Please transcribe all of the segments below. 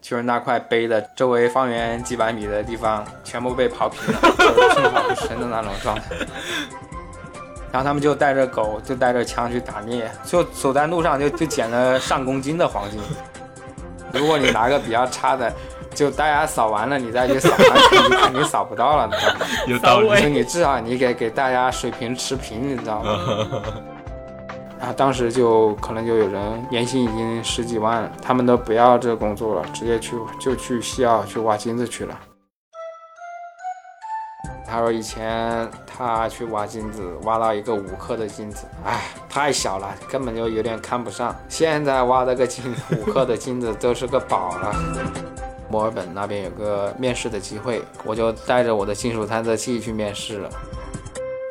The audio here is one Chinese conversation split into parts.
就是那块碑的周围方圆几百米的地方全部被刨平了，就是寸草不生的那种状态。然后他们就带着狗，就带着枪去打猎，就走在路上就就捡了上公斤的黄金。如果你拿个比较差的，就大家扫完了你再去扫，你肯定扫不到了，你知道吗？有道理。就你至少你给给大家水平持平，你知道吗？啊当时就可能就有人年薪已经十几万了，他们都不要这工作了，直接去就去西澳去挖金子去了。他说以前他去挖金子，挖到一个五克的金子，哎，太小了，根本就有点看不上。现在挖这个金 五克的金子都是个宝了。墨尔本那边有个面试的机会，我就带着我的金属探测器去面试了。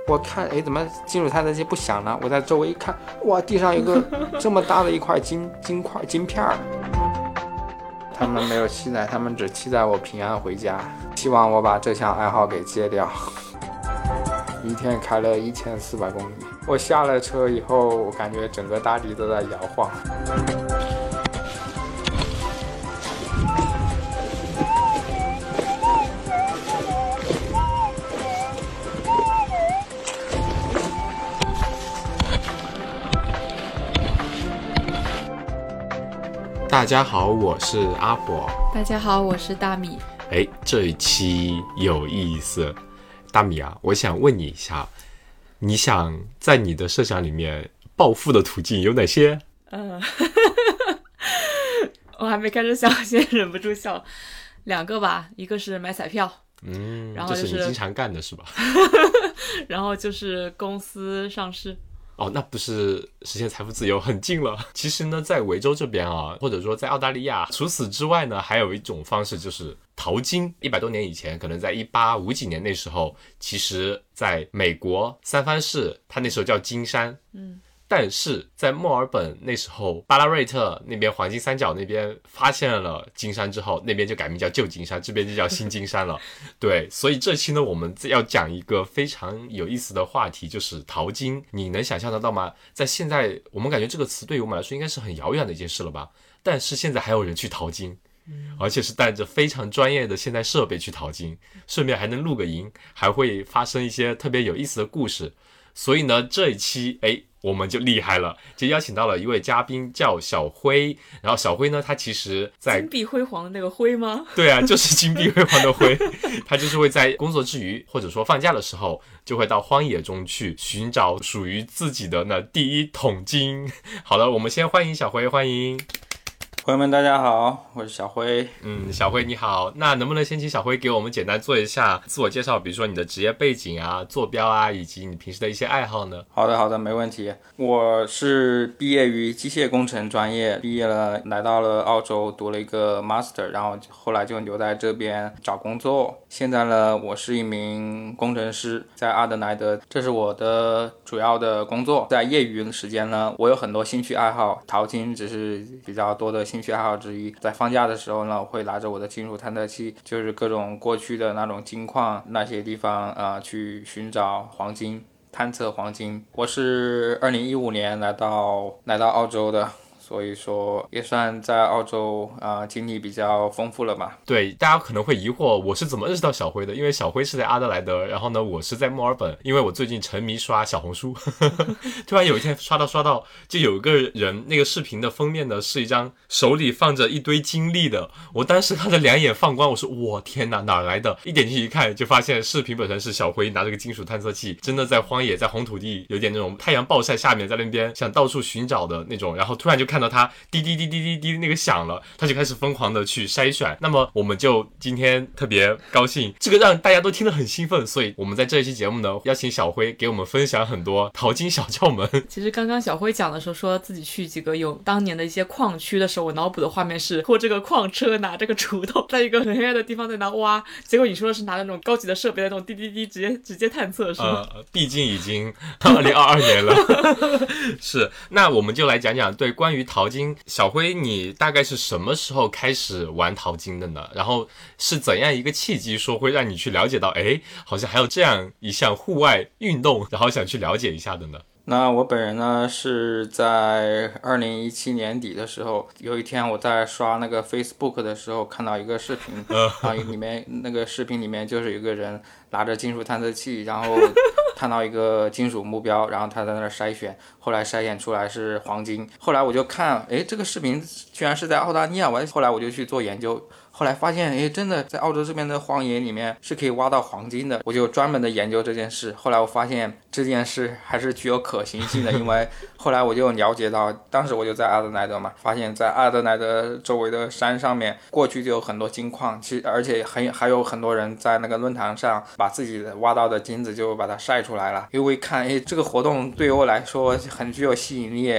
我看，哎，怎么金属探测器不响呢？我在周围一看，哇，地上有个 这么大的一块金金块金片儿。他们没有期待，他们只期待我平安回家，希望我把这项爱好给戒掉。一天开了一千四百公里，我下了车以后，我感觉整个大地都在摇晃。大家好，我是阿伯。大家好，我是大米。哎，这一期有意思。大米啊，我想问你一下，你想在你的设想里面暴富的途径有哪些？嗯，我还没开始想，先忍不住笑。两个吧，一个是买彩票，嗯，然后这是你经常干的是吧？然后就是公司上市。哦，那不是实现财富自由很近了。其实呢，在维州这边啊，或者说在澳大利亚，除此之外呢，还有一种方式就是淘金。一百多年以前，可能在一八五几年那时候，其实在美国三藩市，它那时候叫金山，嗯。但是在墨尔本那时候，巴拉瑞特那边黄金三角那边发现了金山之后，那边就改名叫旧金山，这边就叫新金山了。对，所以这期呢，我们要讲一个非常有意思的话题，就是淘金。你能想象得到吗？在现在，我们感觉这个词对于我们来说应该是很遥远的一件事了吧？但是现在还有人去淘金，而且是带着非常专业的现代设备去淘金，顺便还能录个音，还会发生一些特别有意思的故事。所以呢，这一期哎。我们就厉害了，就邀请到了一位嘉宾，叫小辉。然后小辉呢，他其实在金碧辉煌的那个辉吗？对啊，就是金碧辉煌的辉。他就是会在工作之余，或者说放假的时候，就会到荒野中去寻找属于自己的那第一桶金。好了，我们先欢迎小辉，欢迎。朋友们，大家好，我是小辉。嗯，小辉你好，那能不能先请小辉给我们简单做一下自我介绍？比如说你的职业背景啊、坐标啊，以及你平时的一些爱好呢？好的，好的，没问题。我是毕业于机械工程专业，毕业了来到了澳洲读了一个 master，然后后来就留在这边找工作。现在呢，我是一名工程师，在阿德莱德，这是我的主要的工作。在业余的时间呢，我有很多兴趣爱好，淘金只是比较多的兴。兴趣爱好之一，在放假的时候呢，我会拿着我的金属探测器，就是各种过去的那种金矿那些地方啊，去寻找黄金，探测黄金。我是二零一五年来到来到澳洲的。所以说也算在澳洲啊经历比较丰富了吧？对，大家可能会疑惑我是怎么认识到小辉的，因为小辉是在阿德莱德，然后呢我是在墨尔本，因为我最近沉迷刷小红书，突然有一天刷到刷到，就有一个人那个视频的封面呢是一张手里放着一堆金粒的，我当时看着两眼放光，我说我天哪哪来的？一点进去一看就发现视频本身是小辉拿着个金属探测器，真的在荒野在红土地有点那种太阳暴晒下面在那边想到处寻找的那种，然后突然就看。看到它滴滴滴滴滴滴那个响了，他就开始疯狂的去筛选。那么我们就今天特别高兴，这个让大家都听得很兴奋，所以我们在这一期节目呢，邀请小辉给我们分享很多淘金小窍门。其实刚刚小辉讲的时候，说自己去几个有当年的一些矿区的时候，我脑补的画面是拖这个矿车，拿这个锄头，在一个很黑暗的地方在那挖。结果你说的是拿那种高级的设备，那种滴滴滴直接直接探测，是吗？呃，毕竟已经 二零二二年了。是，那我们就来讲讲对关于。淘金，小辉，你大概是什么时候开始玩淘金的呢？然后是怎样一个契机，说会让你去了解到，哎，好像还有这样一项户外运动，然后想去了解一下的呢？那我本人呢是在二零一七年底的时候，有一天我在刷那个 Facebook 的时候，看到一个视频，啊，里面那个视频里面就是有一个人拿着金属探测器，然后看到一个金属目标，然后他在那儿筛选，后来筛选出来是黄金。后来我就看，哎，这个视频居然是在澳大利亚，我后来我就去做研究。后来发现，哎，真的在澳洲这边的荒野里面是可以挖到黄金的，我就专门的研究这件事。后来我发现这件事还是具有可行性的，因为 后来我就了解到，当时我就在阿德莱德嘛，发现在阿德莱德周围的山上面，过去就有很多金矿，其实而且很还有很多人在那个论坛上把自己的挖到的金子就把它晒出来了。因为一看，哎，这个活动对于我来说很具有吸引力，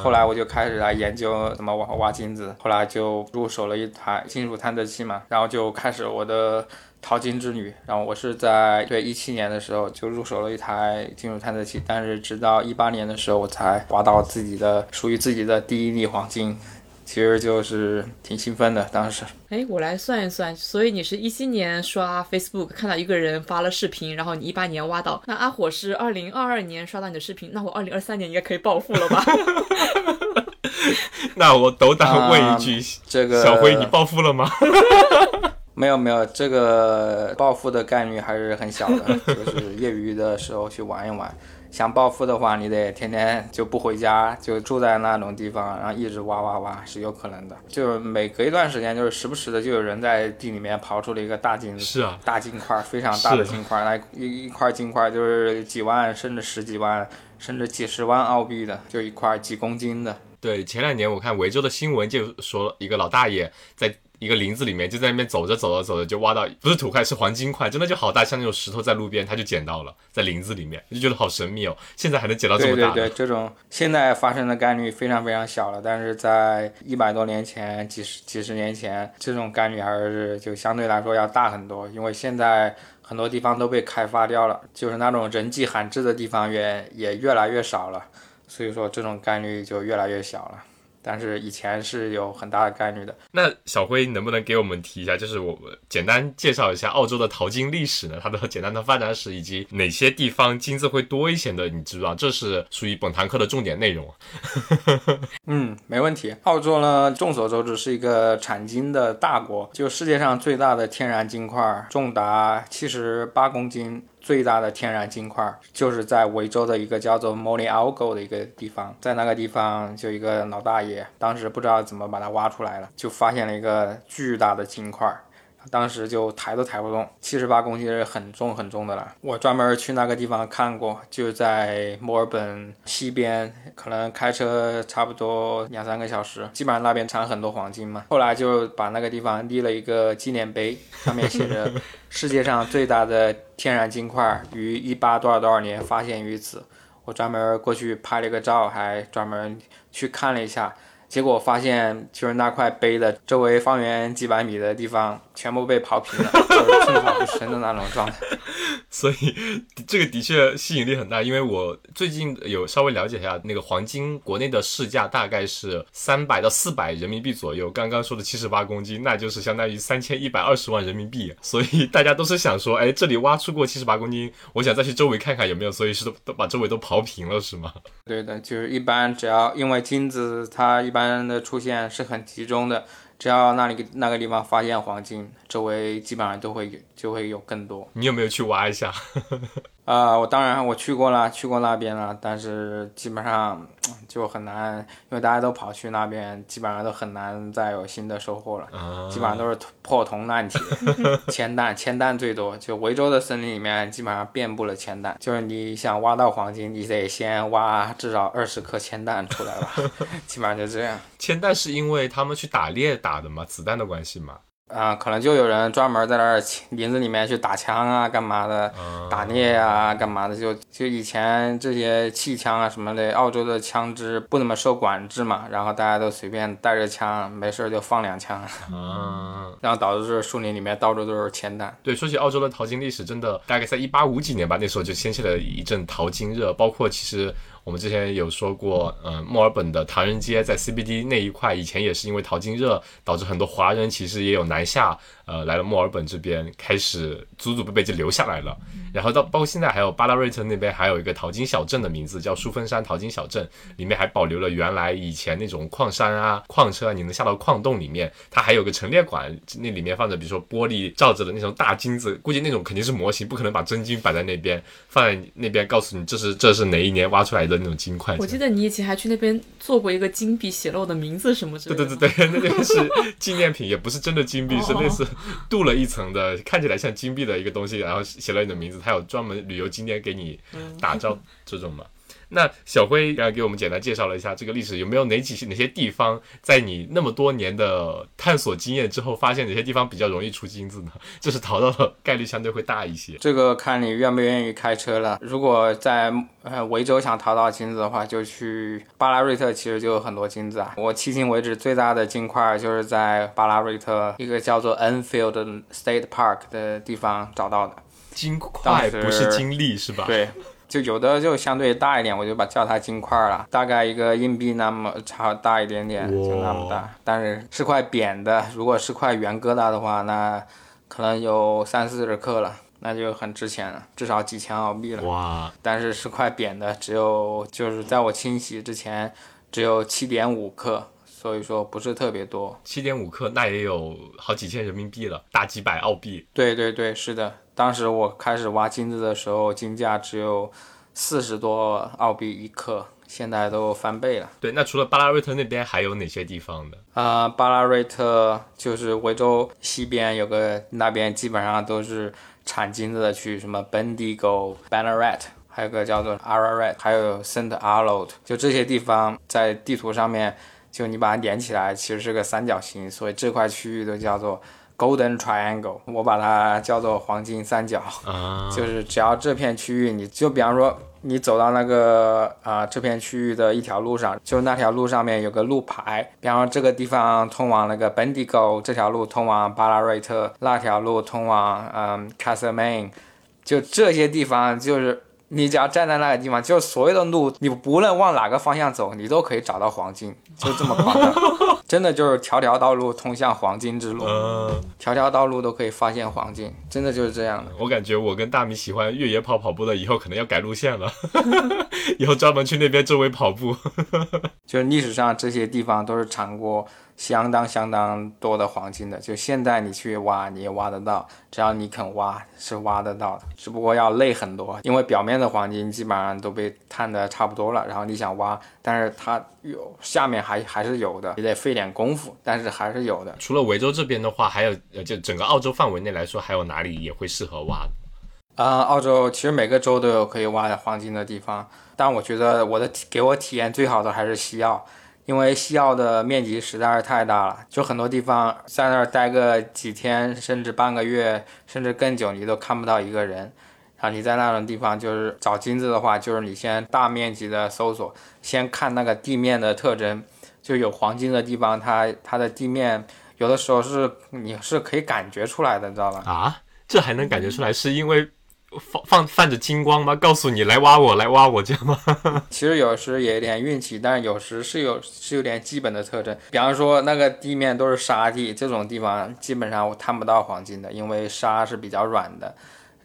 后来我就开始来研究怎么挖挖金子，后来就入手了一台金属。探测器嘛，然后就开始我的淘金之旅。然后我是在对一七年的时候就入手了一台金属探测器，但是直到一八年的时候我才挖到自己的属于自己的第一粒黄金，其实就是挺兴奋的。当时，哎，我来算一算，所以你是一七年刷 Facebook 看到一个人发了视频，然后你一八年挖到。那阿火是二零二二年刷到你的视频，那我二零二三年应该可以暴富了吧？那我斗胆问一句，这个小辉，你暴富了吗？没有没有，这个暴富的概率还是很小的，就是业余的时候去玩一玩。想暴富的话，你得天天就不回家，就住在那种地方，然后一直挖挖挖是有可能的。就是每隔一段时间，就是时不时的就有人在地里面刨出了一个大金子，是啊，大金块，非常大的金块，那一一块金块就是几万甚至十几万甚至几十万澳币的，就一块几公斤的。对，前两年我看维州的新闻就说一个老大爷在一个林子里面就在那边走着走着走着就挖到不是土块是黄金块，真的就好大，像那种石头在路边他就捡到了，在林子里面就觉得好神秘哦。现在还能捡到这么大？对对对，这种现在发生的概率非常非常小了，但是在一百多年前、几十几十年前，这种概率还是就相对来说要大很多，因为现在很多地方都被开发掉了，就是那种人迹罕至的地方也也越来越少了。所以说这种概率就越来越小了，但是以前是有很大的概率的。那小辉能不能给我们提一下，就是我们简单介绍一下澳洲的淘金历史呢？它的简单的发展史以及哪些地方金子会多一些的？你知不知道？这是属于本堂课的重点内容。嗯，没问题。澳洲呢，众所周知是一个产金的大国，就世界上最大的天然金块重达七十八公斤。最大的天然金块就是在维州的一个叫做 Molly Algo 的一个地方，在那个地方就一个老大爷，当时不知道怎么把它挖出来了，就发现了一个巨大的金块。当时就抬都抬不动，七十八公斤是很重很重的了。我专门去那个地方看过，就在墨尔本西边，可能开车差不多两三个小时。基本上那边产很多黄金嘛。后来就把那个地方立了一个纪念碑，上面写着“世界上最大的天然金块于一八多少多少年发现于此”。我专门过去拍了一个照，还专门去看了一下。结果发现，就是那块碑的周围方圆几百米的地方，全部被刨平了，就是寸草不生的那种状态。所以这个的确吸引力很大，因为我最近有稍微了解一下，那个黄金国内的市价大概是三百到四百人民币左右。刚刚说的七十八公斤，那就是相当于三千一百二十万人民币。所以大家都是想说，哎，这里挖出过七十八公斤，我想再去周围看看有没有。所以是都都把周围都刨平了，是吗？对的，就是一般只要因为金子，它一般。的出现是很集中的，只要那里那个地方发现黄金，周围基本上都会有就会有更多。你有没有去挖一下？啊，我当然我去过了，去过那边了，但是基本上就很难，因为大家都跑去那边，基本上都很难再有新的收获了，基本上都是破铜烂铁、铅弹，铅弹最多。就维州的森林里面，基本上遍布了铅弹，就是你想挖到黄金，你得先挖至少二十颗铅弹出来吧，基本上就这样。铅弹是因为他们去打猎打的吗？子弹的关系吗？啊，可能就有人专门在那儿林子里面去打枪啊，干嘛的，打猎啊，干嘛的，就就以前这些气枪啊什么的，澳洲的枪支不怎么受管制嘛，然后大家都随便带着枪，没事就放两枪，嗯，然后导致这树林里面到处都是铅弹。对，说起澳洲的淘金历史，真的大概在一八五几年吧，那时候就掀起了一阵淘金热，包括其实。我们之前有说过，嗯，墨尔本的唐人街在 CBD 那一块，以前也是因为淘金热，导致很多华人其实也有南下，呃，来了墨尔本这边，开始祖祖辈辈就留下来了。然后到包括现在还有巴拉瑞特那边还有一个淘金小镇的名字叫舒芬山淘金小镇，里面还保留了原来以前那种矿山啊、矿车啊，你能下到矿洞里面，它还有个陈列馆，那里面放着比如说玻璃罩着的那种大金子，估计那种肯定是模型，不可能把真金摆在那边，放在那边告诉你这是 这是哪一年挖出来的那种金块。我记得你以前还去那边做过一个金币，写了我的名字什么之类的。对对对对，那个是纪念品，也不是真的金币，是类似镀了一层的，看起来像金币的一个东西，然后写了你的名字。他有专门旅游景点给你打造这种吗？那小辉刚刚给我们简单介绍了一下这个历史，有没有哪几哪些地方在你那么多年的探索经验之后，发现哪些地方比较容易出金子呢？就是淘到的概率相对会大一些。这个看你愿不愿意开车了。如果在呃维州想淘到金子的话，就去巴拉瑞特，其实就有很多金子啊。我迄今为止最大的金块就是在巴拉瑞特一个叫做 Enfield State Park 的地方找到的。金块不是金粒是吧？对，就有的就相对大一点，我就把叫它金块了。大概一个硬币那么差大一点点，就那么大。但是是块扁的，如果是块圆疙瘩的话，那可能有三四十克了，那就很值钱了，至少几千澳币了。哇！但是是块扁的，只有就是在我清洗之前只有七点五克。所以说不是特别多，七点五克那也有好几千人民币了，大几百澳币。对对对，是的。当时我开始挖金子的时候，金价只有四十多澳币一克，现在都翻倍了。对，那除了巴拉瑞特那边还有哪些地方呢？啊，巴拉瑞特就是维州西边有个，那边基本上都是产金子的区，什么 Bendigo、Ballarat，还有个叫做 Ararat，还有 Saint Arnold，就这些地方在地图上面。就你把它连起来，其实是个三角形，所以这块区域都叫做 Golden Triangle，我把它叫做黄金三角。啊，就是只要这片区域，你就比方说你走到那个啊这片区域的一条路上，就那条路上面有个路牌，比方说这个地方通往那个 Bendigo，这条路通往巴拉瑞特，那条路通往嗯 Castlemaine，就这些地方就是。你只要站在那个地方，就所有的路，你不论往哪个方向走，你都可以找到黄金，就这么夸张，真的就是条条道路通向黄金之路，条条道路都可以发现黄金，真的就是这样的。我感觉我跟大米喜欢越野跑跑步的，以后可能要改路线了，以后专门去那边周围跑步。就是历史上这些地方都是产过。相当相当多的黄金的，就现在你去挖你也挖得到，只要你肯挖是挖得到的，只不过要累很多，因为表面的黄金基本上都被探的差不多了，然后你想挖，但是它有下面还还是有的，你得费点功夫，但是还是有的。除了维州这边的话，还有呃，就整个澳洲范围内来说，还有哪里也会适合挖？啊，澳洲其实每个州都有可以挖的黄金的地方，但我觉得我的给我体验最好的还是西澳。因为西澳的面积实在是太大了，就很多地方在那儿待个几天，甚至半个月，甚至更久，你都看不到一个人。然后你在那种地方就是找金子的话，就是你先大面积的搜索，先看那个地面的特征，就有黄金的地方，它它的地面有的时候是你是可以感觉出来的，你知道吧？啊，这还能感觉出来，是因为？放放泛着金光吗？告诉你来挖我，来挖我这样吗？其实有时也有点运气，但是有时是有是有点基本的特征。比方说那个地面都是沙地，这种地方基本上我探不到黄金的，因为沙是比较软的。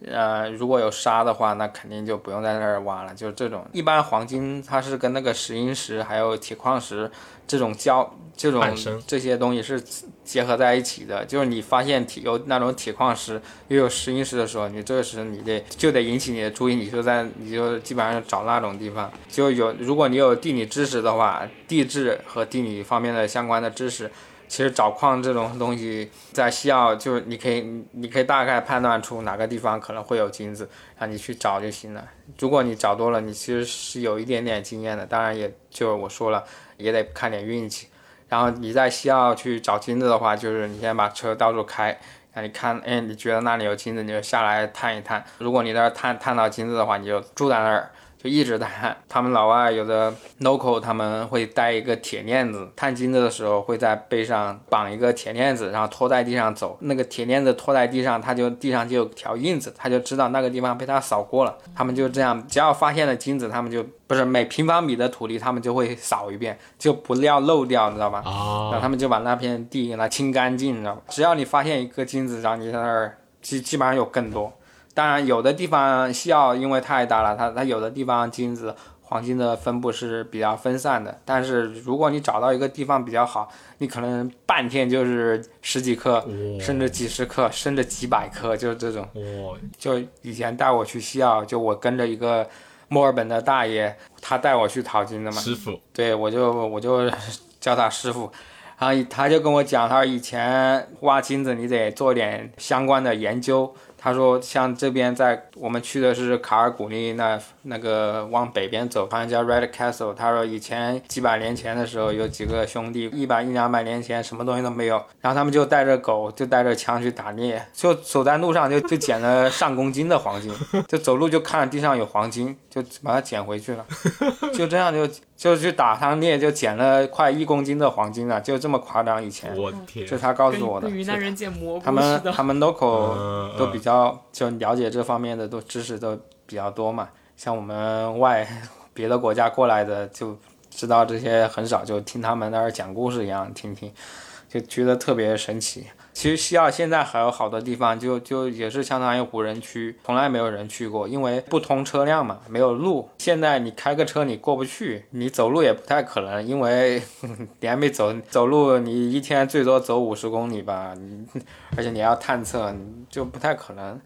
呃，如果有沙的话，那肯定就不用在那儿挖了。就是这种，一般黄金它是跟那个石英石还有铁矿石这种交这种这些东西是结合在一起的。就是你发现铁有那种铁矿石又有石英石的时候，你这个时候你得就得引起你的注意，你就在你就基本上找那种地方。就有如果你有地理知识的话，地质和地理方面的相关的知识。其实找矿这种东西，在西澳就是你可以，你可以大概判断出哪个地方可能会有金子，让你去找就行了。如果你找多了，你其实是有一点点经验的。当然，也就我说了，也得看点运气。然后你在西澳去找金子的话，就是你先把车到处开，让你看，哎，你觉得那里有金子，你就下来探一探。如果你在那探探到金子的话，你就住在那儿。就一直在探。他们老外有的 local 他们会带一个铁链子，探金子的时候会在背上绑一个铁链子，然后拖在地上走。那个铁链子拖在地上，他就地上就有条印子，他就知道那个地方被他扫过了。他们就这样，只要发现了金子，他们就不是每平方米的土地，他们就会扫一遍，就不要漏掉，你知道吧？然后啊，他们就把那片地给它清干净，你知道吧？只要你发现一个金子，然后你在那儿基基本上有更多。当然，有的地方西澳因为太大了，它它有的地方金子、黄金的分布是比较分散的。但是如果你找到一个地方比较好，你可能半天就是十几克，甚至几十克，甚至几百克，就是这种。哇，就以前带我去西澳，就我跟着一个墨尔本的大爷，他带我去淘金的嘛。师傅，对，我就我就叫他师傅，然后他就跟我讲，他说以前挖金子你得做点相关的研究。他说像这边在我们去的是卡尔古里那那个往北边走，好像叫 Red Castle。他说以前几百年前的时候有几个兄弟，一百一两百年前什么东西都没有，然后他们就带着狗，就带着枪去打猎，就走在路上就就捡了上公斤的黄金，就走路就看着地上有黄金，就把它捡回去了，就这样就就去打趟猎，就捡了快一公斤的黄金了，就这么夸张。以前我天这，是他告诉我的跟，云南人捡蘑他菇似的。们他们 local 嗯都比较就了解这方面的都知识都比较多嘛，像我们外 别的国家过来的就知道这些很少，就听他们那儿讲故事一样听听，就觉得特别神奇。其实西澳现在还有好多地方就就也是相当于无人区，从来没有人去过，因为不通车辆嘛，没有路。现在你开个车你过不去，你走路也不太可能，因为 你还没走走路，你一天最多走五十公里吧，而且你要探测，就不太可能。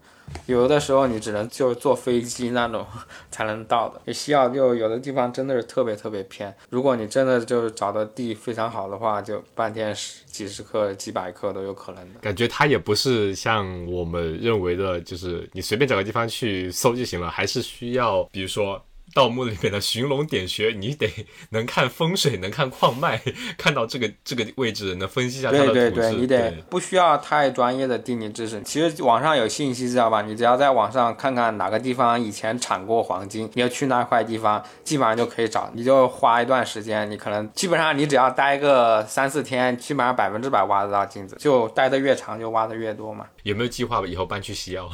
有的时候你只能就坐飞机那种 才能到的。西澳就有的地方真的是特别特别偏，如果你真的就是找的地非常好的话，就半天十几十克、几百克都有可能的。感觉它也不是像我们认为的，就是你随便找个地方去搜就行了，还是需要，比如说。盗墓里面的寻龙点穴，你得能看风水，能看矿脉，看到这个这个位置，能分析一下它的土质。对对对，你得不需要太专业的地理知识。其实网上有信息，知道吧？你只要在网上看看哪个地方以前产过黄金，你要去那块地方，基本上就可以找。你就花一段时间，你可能基本上你只要待个三四天，基本上百分之百挖得到金子。就待的越长，就挖的越多嘛。有没有计划以后搬去西澳？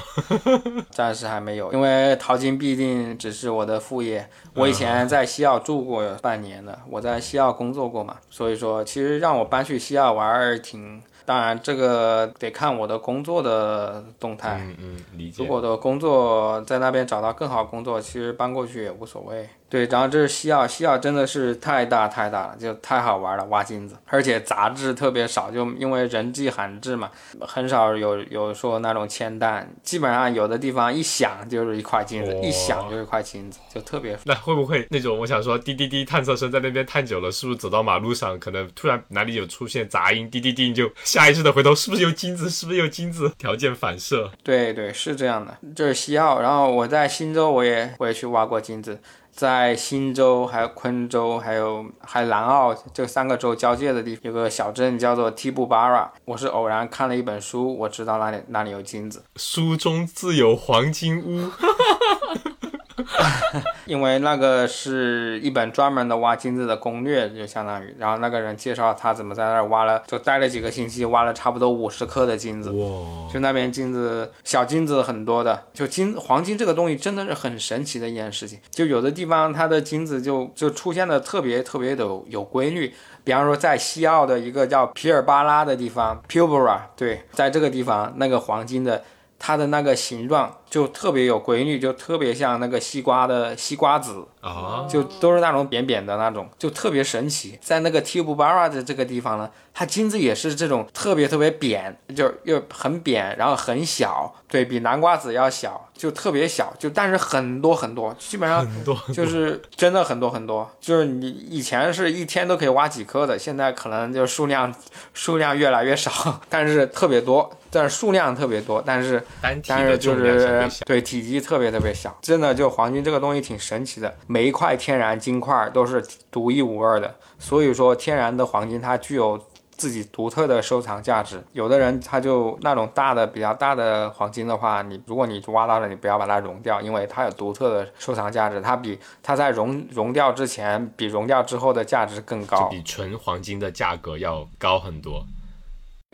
暂时还没有，因为淘金毕竟只是我的副业。我以前在西澳住过半年的，我在西澳工作过嘛，所以说其实让我搬去西澳玩儿挺。当然，这个得看我的工作的动态。嗯嗯，理解如。果我的工作在那边找到更好工作，其实搬过去也无所谓。对，然后这是西澳，西澳真的是太大太大了，就太好玩了，挖金子，而且杂质特别少，就因为人迹罕至嘛，很少有有说那种铅弹，基本上有的地方一响就是一块金子，哇一响就是一块金子，就特别那会不会那种？我想说，滴滴滴探测声在那边探久了，是不是走到马路上，可能突然哪里有出现杂音，滴滴滴，你就下意识的回头，是不是有金子？是不是有金子？条件反射。对对，是这样的，这是西澳。然后我在新州，我也我也去挖过金子，在新州、还有昆州、还有还有南澳这三个州交界的地方，有个小镇叫做 t i b u b a r a 我是偶然看了一本书，我知道那里那里有金子，书中自有黄金屋。因为那个是一本专门的挖金子的攻略，就相当于，然后那个人介绍他怎么在那儿挖了，就待了几个星期，挖了差不多五十克的金子。哇，就那边金子小金子很多的，就金黄金这个东西真的是很神奇的一件事情。就有的地方它的金子就就出现的特别特别的有有规律，比方说在西澳的一个叫皮尔巴拉的地方 （Pilbara），对，在这个地方那个黄金的它的那个形状就特别有规律，就特别像那个西瓜的西瓜籽，啊，就都是那种扁扁的那种，就特别神奇。在那个 t u b u b a r a 的这个地方呢，它金子也是这种特别特别扁，就又很扁，然后很小，对比南瓜籽要小，就特别小，就但是很多很多，基本上很多就是真的很多很多，就是你以前是一天都可以挖几颗的，现在可能就数量数量越来越少，但是特别多，但是数量特别多，但是但是就是小。对体积特别特别小，真的就黄金这个东西挺神奇的，每一块天然金块都是独一无二的，所以说天然的黄金它具有自己独特的收藏价值。有的人他就那种大的比较大的黄金的话，你如果你挖到了，你不要把它熔掉，因为它有独特的收藏价值，它比它在熔熔掉之前比熔掉之后的价值更高，比纯黄金的价格要高很多，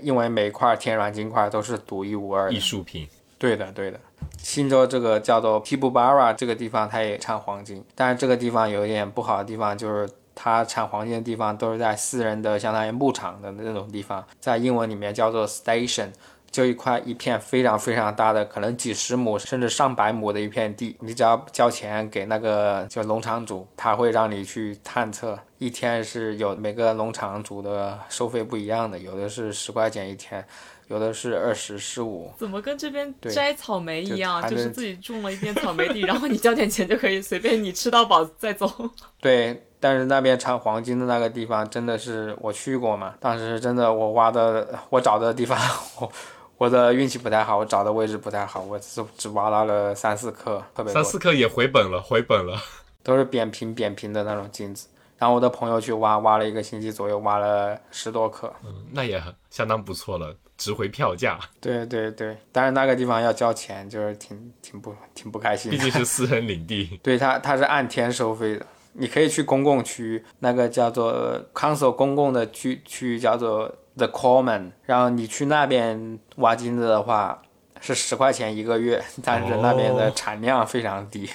因为每一块天然金块都是独一无二的艺。术品。对的，对的。新州这个叫做 p i b u b a r a 这个地方，它也产黄金，但是这个地方有一点不好的地方，就是它产黄金的地方都是在私人的相当于牧场的那种地方，在英文里面叫做 station。就一块一片非常非常大的，可能几十亩甚至上百亩的一片地，你只要交钱给那个就农场主，他会让你去探测。一天是有每个农场主的收费不一样的，有的是十块钱一天，有的是二十、十五。怎么跟这边摘草莓一样？就就是自己种了一片草莓地，然后你交点钱就可以随便你吃到饱再走。对，但是那边产黄金的那个地方真的是我去过嘛，当时真的我挖的我找的地方，我我的运气不太好，我找的位置不太好，我只只挖到了三四克，特别多，三四克也回本了，回本了。都是扁平扁平的那种金子。然后我的朋友去挖，挖了一个星期左右，挖了十多克。嗯，那也很相当不错了，值回票价。对对对，但是那个地方要交钱，就是挺挺不挺不开心的。毕竟是私人领地。对它，它是按天收费的。你可以去公共区，那个叫做 council 公共的区区域叫做 the common，然后你去那边挖金子的话是十块钱一个月，但是那边的哦产量非常低，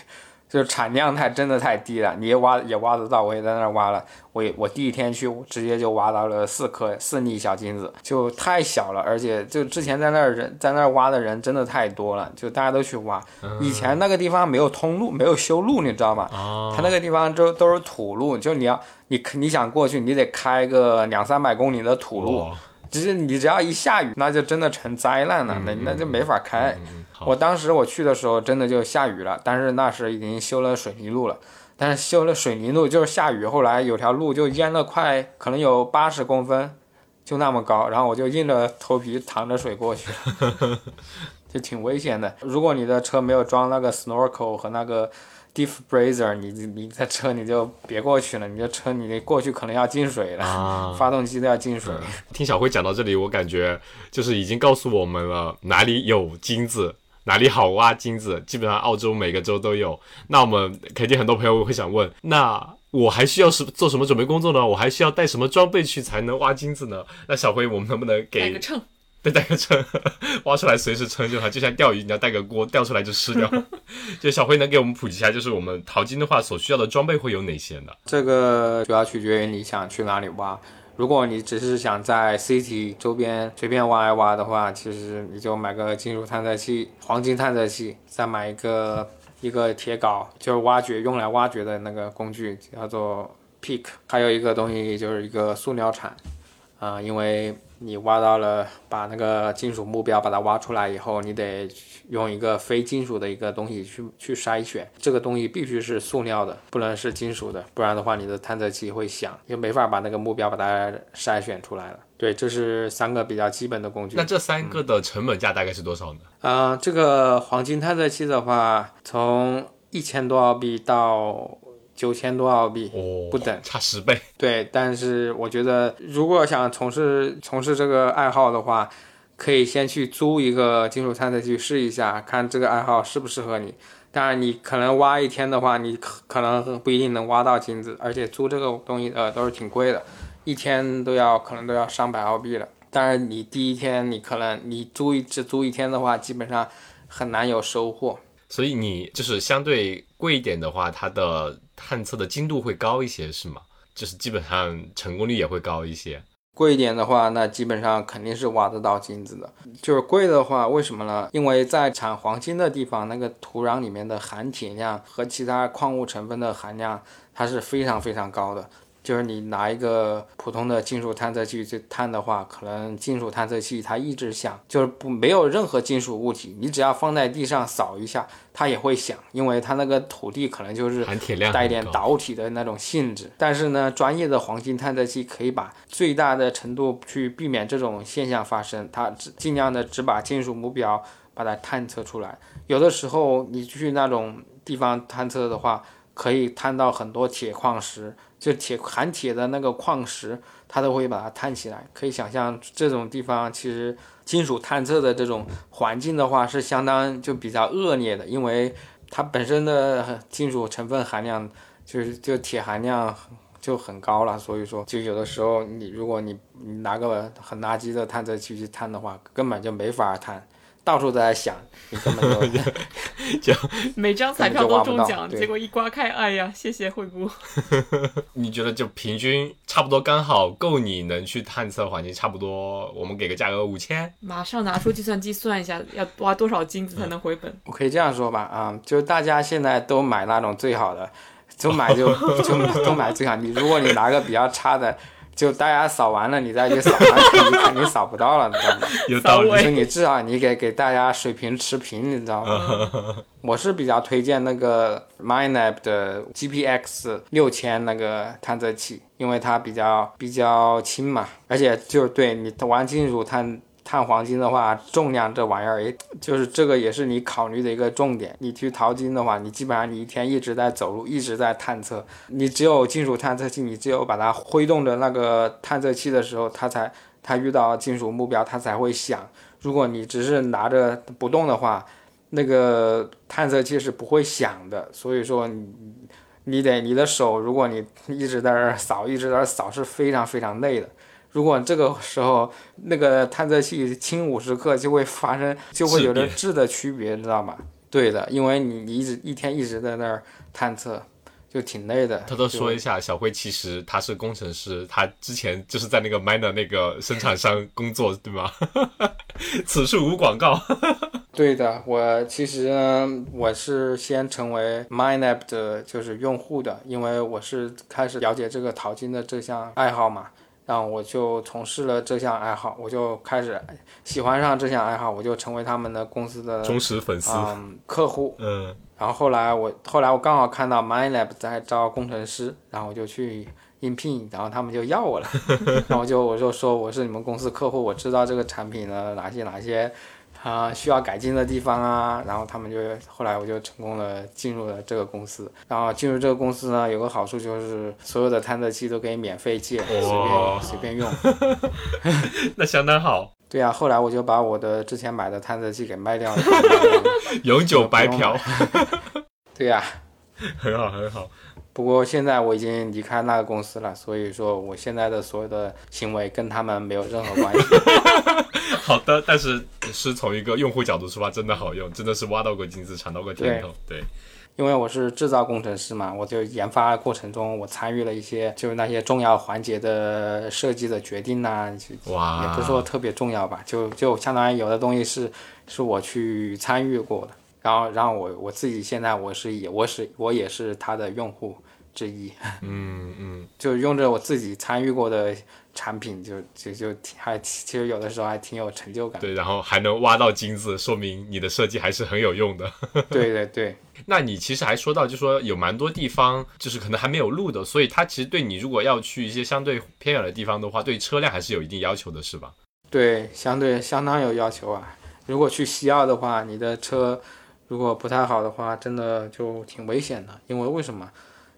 就是产量太真的太低了。你也挖也挖得到，我也在那儿挖了，我也我第一天去直接就挖到了四颗四粒小金子，就太小了，而且就之前在那儿人在那儿挖的人真的太多了，就大家都去挖。以前那个地方没有通路，没有修路，你知道吗？哦，它那个地方都都是土路，就你要你你想过去，你得开个两三百公里的土路，哇只是你只要一下雨，那就真的成灾难了，那那就没法开。我当时我去的时候真的就下雨了，但是那时已经修了水泥路了。但是修了水泥路就是下雨，后来有条路就淹了快可能有八十公分，就那么高，然后我就硬着头皮淌着水过去，就挺危险的。如果你的车没有装那个 snorkel 和那个 deep Brazier，你你的车你就别过去了，你的车你过去可能要进水了，啊。发动机都要进水。听小辉讲到这里，我感觉就是已经告诉我们了哪里有金子，哪里好挖金子，基本上澳洲每个州都有。那我们肯定很多朋友会想问，那我还需要是做什么准备工作呢？我还需要带什么装备去才能挖金子呢？那小辉，我们能不能带给个秤，对，带个秤，挖出来随时称就好，就像钓鱼，你要带个锅，钓出来就吃掉。就小辉能给我们普及一下，就是我们淘金的话所需要的装备会有哪些呢？这个主要取决于你想去哪里挖。如果你只是想在 city 周边随便挖一挖的话，其实你就买个金属探测器、黄金探测器，再买一个一个铁镐，就是挖掘用来挖掘的那个工具，叫做 pick。还有一个东西就是一个塑料铲，啊、因为你挖到了，把那个金属目标把它挖出来以后，你得用一个非金属的一个东西去去筛选，这个东西必须是塑料的，不能是金属的，不然的话你的探测器会响，就没法把那个目标把它筛选出来了。对，这是三个比较基本的工具那。这三个的成本价大概是多少呢？呃，这个黄金探测器的话，从一千多澳币到九千多澳币哦，不等。差十倍。对，但是我觉得，如果想从事从事这个爱好的话，可以先去租一个金属探测器试一下，看这个爱好适不适合你。当然，你可能挖一天的话，你可可能不一定能挖到金子，而且租这个东西呃都是挺贵的，一天都要可能都要上百澳币了。当然，你第一天你可能你租一只租一天的话，基本上很难有收获。所以你就是相对贵一点的话，它的探测的精度会高一些，是吗？就是基本上成功率也会高一些。贵一点的话，那基本上肯定是挖得到金子的。就是贵的话，为什么呢？因为在产黄金的地方，那个土壤里面的含铁量和其他矿物成分的含量，它是非常非常高的。就是你拿一个普通的金属探测器去探的话，可能金属探测器它一直响，就是不没有任何金属物体，你只要放在地上扫一下，它也会响，因为它那个土地可能就是含铁量带一点导体的那种性质。但是呢，专业的黄金探测器可以把最大的程度去避免这种现象发生，它只尽量的只把金属目标把它探测出来。有的时候你去那种地方探测的话，可以探到很多铁矿石，就铁含铁的那个矿石，它都会把它探起来。可以想象这种地方其实金属探测的这种环境的话是相当就比较恶劣的，因为它本身的金属成分含量就是就铁含量就很高了，所以说就有的时候你如果你你拿个很垃圾的探测器去探的话，根本就没法探，到处都在想，你根本 就 每张彩票都中奖，结果一刮开，哎呀，谢谢惠顾。你觉得就平均差不多刚好够你能去探测环境，差不多我们给个价格五千，马上拿出计算机算一下，要挖多少金子才能回本？我可以这样说吧，啊、就大家现在都买那种最好的，就买就就都买最好。你如果你拿个比较差的，就大家扫完了，你再去扫，那你肯定扫不到了，你知道吗？有道理。就你至少你给给大家水平持平，你知道吗？我是比较推荐那个 MyNab 的 GPX 六千那个探测器，因为它比较比较轻嘛，而且就是对你玩金属探探黄金的话，重量这玩意儿也就是这个也是你考虑的一个重点。你去淘金的话，你基本上你一天一直在走路，一直在探测。你只有金属探测器，你只有把它挥动着那个探测器的时候，它才它遇到金属目标，它才会响。如果你只是拿着不动的话，那个探测器是不会响的。所以说你你得你的手，如果你一直在那儿扫，一直在那儿扫，是非常非常累的。如果这个时候那个探测器轻五十克，就会发生就会有着质的区别，知道吗？对的，因为你你一直一天一直在那儿探测，就挺累的。偷偷说一下，小辉其实他是工程师，他之前就是在那个 Miner 那个生产商工作，对吗？此处无广告。对的，我其实呢，我是先成为 MyNapp 的就是用户的，因为我是开始了解这个淘金的这项爱好嘛，然后我就从事了这项爱好，我就开始喜欢上这项爱好，我就成为他们的公司的忠实粉丝。嗯客户。嗯，然后后来我后来我刚好看到 MyLab 在招工程师，然后我就去应聘，然后他们就要我了，然后就我就说我是你们公司客户，我知道这个产品的哪些哪些啊、需要改进的地方啊，然后他们就后来我就成功的进入了这个公司，然后进入这个公司呢有个好处就是所有的探测器都可以免费借，随便随便用。那相当好，对啊、后来我就把我的之前买的探测器给卖掉了。永久白嫖，对呀、很好很好。不过现在我已经离开那个公司了，所以说我现在的所有的行为跟他们没有任何关系。好的，但是是从一个用户角度出发，真的好用，真的是挖到过金子，尝到过甜头。对，因为我是制造工程师嘛，我就研发过程中我参与了一些就是那些重要环节的设计的决定呐、就哇，也不是说特别重要吧，就就相当于有的东西是是我去参与过的，然后然后我我自己现在我是也我是我也是他的用户之一，嗯嗯，就用着我自己参与过的产品就，就就挺还其实有的时候还挺有成就感。对，然后还能挖到金子，说明你的设计还是很有用的。对对对，那你其实还说到，就说有蛮多地方就是可能还没有路的，所以它其实对你如果要去一些相对偏远的地方的话，对车辆还是有一定要求的，是吧？对，相对相当有要求啊。如果去西澳的话，你的车如果不太好的话，真的就挺危险的。因为为什么？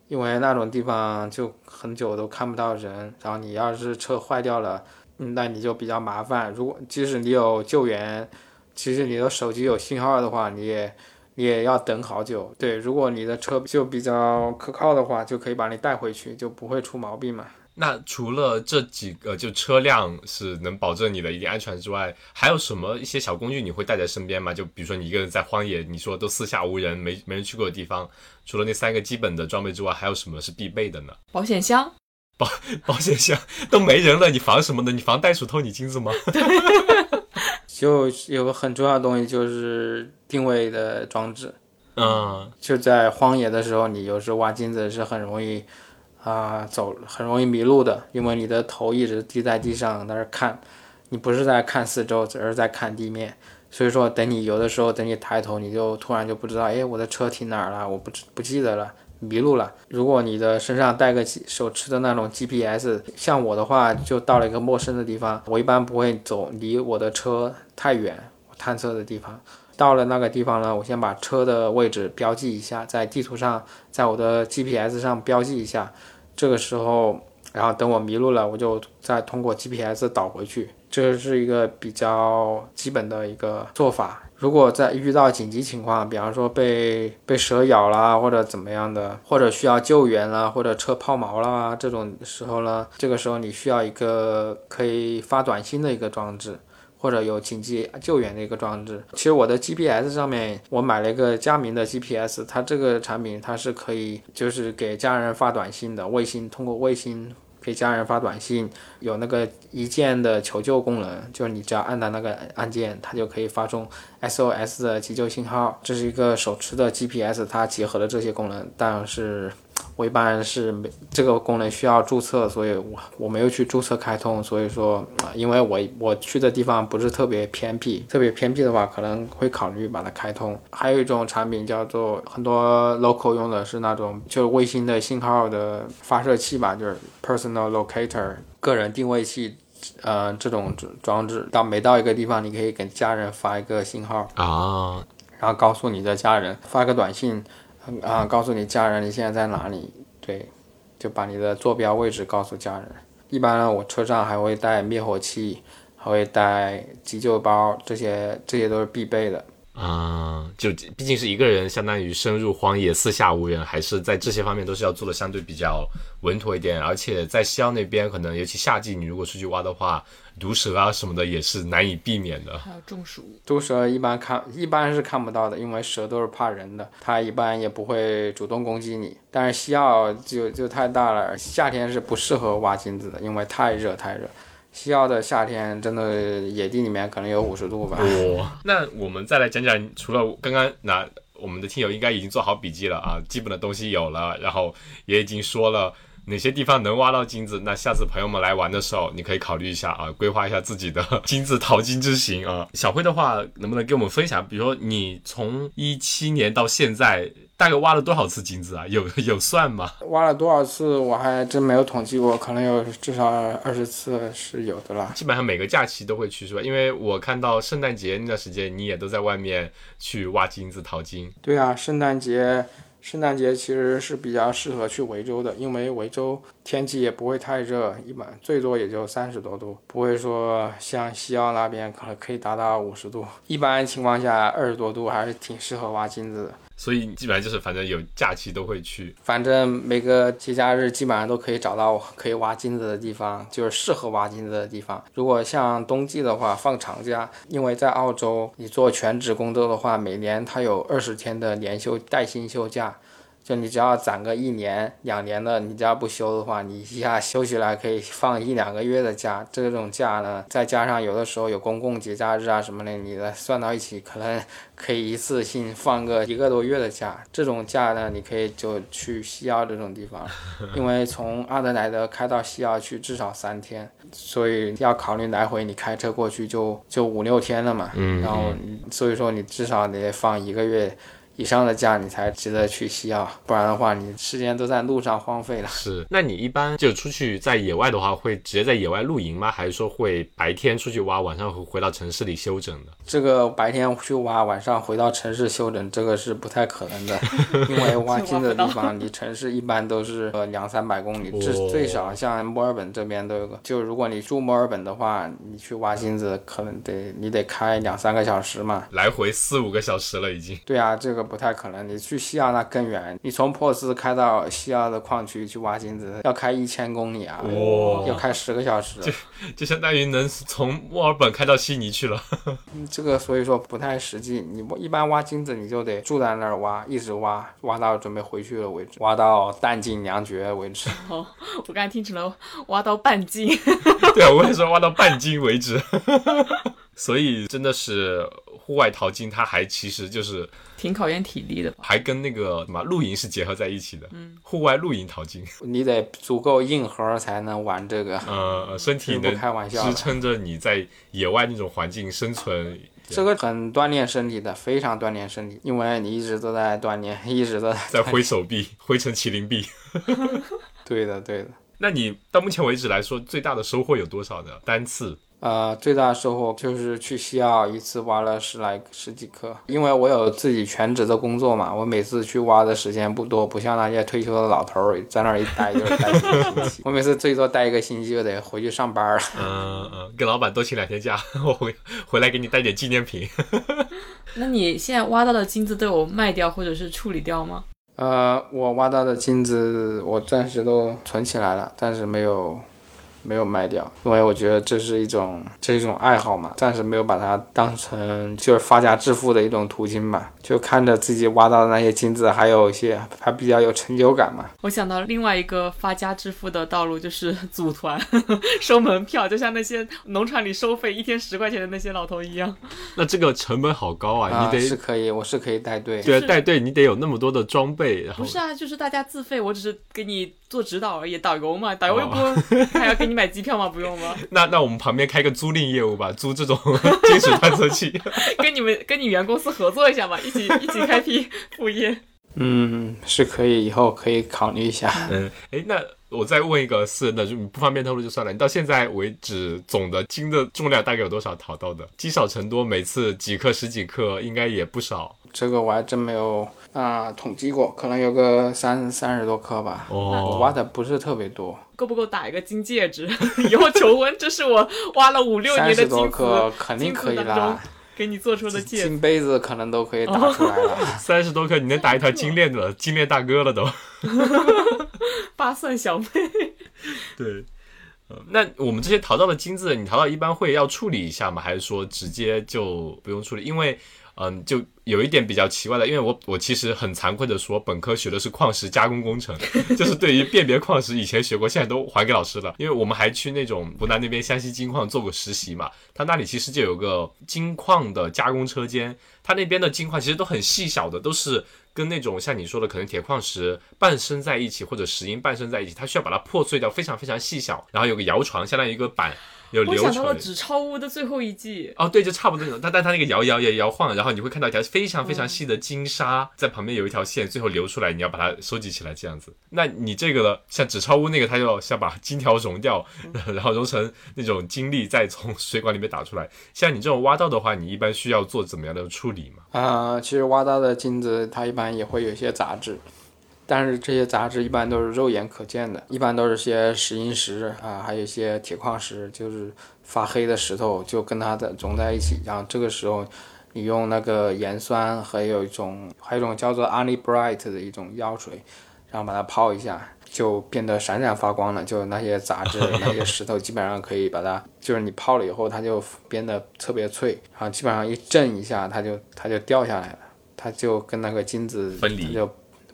因为那种地方就很久都看不到人，然后你要是车坏掉了，那你就比较麻烦。如果即使你有救援，其实你的手机有信号的话，你也你也要等好久。对，如果你的车就比较可靠的话，就可以把你带回去，就不会出毛病嘛。那除了这几个就车辆是能保证你的一定安全之外，还有什么一些小工具你会带在身边吗？就比如说你一个人在荒野，你说都四下无人，没没人去过的地方，除了那三个基本的装备之外，还有什么是必备的呢？保险箱，保 保险箱都没人了，你防什么呢？你防袋鼠偷你金子吗？就有个很重要的东西就是定位的装置。嗯，就在荒野的时候，你有时挖金子是很容易啊、走很容易迷路的，因为你的头一直低在地上，在那看，你不是在看四周，而是在看地面。所以说，等你有的时候，等你抬头，你就突然就不知道，哎，我的车停哪儿了？我不知不记得了，迷路了。如果你的身上带个手持的那种 GPS，像我的话，就到了一个陌生的地方，我一般不会走离我的车太远，我探测的地方。到了那个地方呢，我先把车的位置标记一下，在地图上，在我的 GPS 上标记一下。这个时候，然后等我迷路了，我就再通过 GPS 导回去。这是一个比较基本的一个做法。如果在遇到紧急情况，比方说被被蛇咬啦，或者怎么样的，或者需要救援啦，或者车抛锚啦这种时候呢，这个时候你需要一个可以发短信的一个装置，或者有紧急救援的一个装置。其实我的 GPS 上面我买了一个佳明的 GPS，它这个产品它是可以就是给家人发短信的，卫星通过卫星。给家人发短信，有那个一键的求救功能，就是你只要按到那个按键，它就可以发送 SOS 的急救信号。这是一个手持的 GPS，它结合了这些功能，但是。我一般是没这个功能需要注册，所以我我没有去注册开通。所以说，因为我我去的地方不是特别偏僻，特别偏僻的话可能会考虑把它开通。还有一种产品叫做很多 local 用的是那种就是卫星的信号的发射器吧，就是 personal locator 个人定位器，呃，这种装置到每到一个地方，你可以给家人发一个信号啊，然后告诉你的家人发个短信。啊，告诉你家人你现在在哪里？对，就把你的坐标位置告诉家人。一般呢，我车上还会带灭火器，还会带急救包，这些这些都是必备的。啊，就毕竟是一个人，相当于深入荒野，四下无人，还是在这些方面都是要做的相对比较稳妥一点。而且在西澳那边，可能尤其夏季，你如果出去挖的话。毒蛇啊什么的也是难以避免的，还 有中暑。毒蛇一般看一般是看不到的，因为蛇都是怕人的，它一般也不会主动攻击你。但是西澳就就太大了，夏天是不适合挖金子的，因为太热太热。西澳的夏天真的野地里面可能有五十度吧。哇，那我们再来讲讲，除了刚刚那我们的听友应该已经做好笔记了啊，基本的东西有了，然后也已经说了。哪些地方能挖到金子？那下次朋友们来玩的时候，你可以考虑一下啊，规划一下自己的金子淘金之行啊。小辉的话，能不能给我们分享？比如说你从一七年到现在，大概挖了多少次金子啊？有 有算吗？挖了多少次？我还真没有统计过，可能有至少二十次是有的啦。基本上每个假期都会去是吧？因为我看到圣诞节那段时间，你也都在外面去挖金子淘金。对啊，圣诞节。圣诞节其实是比较适合去维州的，因为维州天气也不会太热，一般最多也就三十多度，不会说像西澳那边可能可以达到五十度。一般情况下，二十多度还是挺适合挖金子的。所以基本上就是反正有假期都会去，反正每个节假日基本上都可以找到可以挖金子的地方，就是适合挖金子的地方。如果像冬季的话，放长假，因为在澳洲你做全职工作的话，每年它有二十天的年休带薪休假。就你只要攒个一年两年的，你只要不休的话，你一下休息来可以放一两个月的假。这种假呢，再加上有的时候有公共节假日啊什么的，你的算到一起，可能可以一次性放个一个多月的假。这种假呢，你可以就去西澳这种地方，因为从阿德莱德开到西澳去至少三天，所以要考虑来回你开车过去就就五六天了嘛。嗯。然后所以说你至少得放一个月。以上的假你才值得去西澳，不然的话你时间都在路上荒废了。是，那你一般就出去在野外的话，会直接在野外露营吗？还是说会白天出去挖，晚上回回到城市里休整的？这个白天去挖，晚上回到城市休整，这个是不太可能的，因为挖金的地方离城市一般都是呃两三百公里，至最少像墨尔本这边都有个。就如果你住墨尔本的话，你去挖金子可能得你得开两三个小时嘛，来回四五个小时了已经。对啊，这个。不太可能，你去西澳那更远，你从珀斯开到西澳的矿区去挖金子，要开一千公里啊，要开十个小时，就就相当于能从墨尔本开到悉尼去了。这个所以说不太实际，你一般挖金子你就得住在那儿挖，一直挖，挖到准备回去了为止，挖到弹尽粮绝为止。哦，我刚才听成了挖到半斤。对啊，我也说挖到半斤为止。所以真的是户外淘金，它还其实就是挺考验体力的，还跟那个什么露营是结合在一起的。嗯，户外露营淘金，你得足够硬核才能玩这个。呃，身体能开玩笑支撑着你在野外那种环境生存。这个很锻炼身体的，非常锻炼身体，因为你一直都在锻炼，一直都在 挥手臂，挥成麒麟臂。对的，对的。那你到目前为止来说，最大的收获有多少呢？单次？呃，最大的收获就是去西澳一次挖了十来十几颗，因为我有自己全职的工作嘛，我每次去挖的时间不多，不像那些退休的老头儿在那儿一待就是待一个星期，我每次最多待一个星期就得回去上班了。嗯嗯，给老板多请两天假，我回回来给你带点纪念品。那你现在挖到的金子都有卖掉或者是处理掉吗？呃，我挖到的金子我暂时都存起来了，但是没有。没有卖掉，因为我觉得这是一种这是一种爱好嘛，暂时没有把它当成就是发家致富的一种途径吧。就看着自己挖到的那些金子，还有一些还比较有成就感嘛。我想到另外一个发家致富的道路就是组团 收门票，就像那些农场里收费一天十块钱的那些老头一样。那这个成本好高啊！你得是可以，我是可以带队。对，带队你得有那么多的装备。然后不是啊，就是大家自费，我只是给你做指导而已，导游嘛，导游又不 还要给你买机票吗？不用吗？那那我们旁边开个租赁业务吧，租这种 金属探测器，跟你们跟你原公司合作一下吧，一起一起开辟副业。嗯，是可以，以后可以考虑一下。嗯，哎，那我再问一个私人的，就不方便透露就算了。你到现在为止，总的金的重量大概有多少淘到的？积少成多，每次几克十几克，应该也不少。这个我还真没有啊统计过，可能有个三三十多颗吧。哦，我挖的不是特别多。够不够打一个金戒指？以后求婚，这是我挖了五六年的金子，肯定可以啦。给你做出的戒金杯子可能都可以打出来了，三十多克你能打一条金链子，金链大哥了都。八蒜小妹。对，那我们这些淘到的金子，你淘到一般会要处理一下吗？还是说直接就不用处理？因为。嗯，就有一点比较奇怪的，因为我我其实很惭愧的说，本科学的是矿石加工工程，就是对于辨别矿石以前学过，现在都还给老师了。因为我们还去那种湖南那边湘西金矿做过实习嘛，他那里其实就有个金矿的加工车间，他那边的金矿其实都很细小的，都是跟那种像你说的可能铁矿石半生在一起，或者石英半生在一起，它需要把它破碎掉，非常非常细小，然后有个摇床，相当于一个板。我想到了纸钞屋的最后一季哦，对，就差不多那种。但但它那个摇摇摇摇晃，然后你会看到一条非常非常细的金沙在旁边有一条线，最后流出来，你要把它收集起来这样子。那你这个呢？像纸钞屋那个，它就像把金条融掉，然后融成那种金粒，再从水管里面打出来。像你这种挖到的话，你一般需要做怎么样的处理吗？啊，其实挖到的金子，它一般也会有一些杂质。但是这些杂质一般都是肉眼可见的，一般都是些石英石啊，还有一些铁矿石，就是发黑的石头，就跟它的融在一起。然后这个时候，你用那个盐酸，还有一种还有一种叫做 Honey Bright 的一种药水，然后把它泡一下，就变得闪闪发光了。就那些杂质、那些石头，基本上可以把它，就是你泡了以后，它就变得特别脆，然后基本上一震一下，它就它就掉下来了，它就跟那个金子分离就。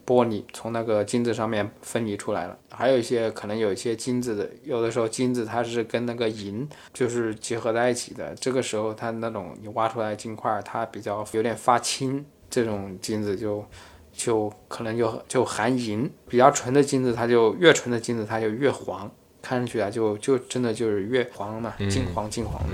玻璃从那个金子上面分离出来了，还有一些可能有一些金子的，有的时候金子它是跟那个银就是结合在一起的，这个时候它那种你挖出来金块，它比较有点发青，这种金子就就可能就就含银，比较纯的金子它就越纯的金子它就越黄。看上去啊，就就真的就是越黄嘛，金黄金黄的。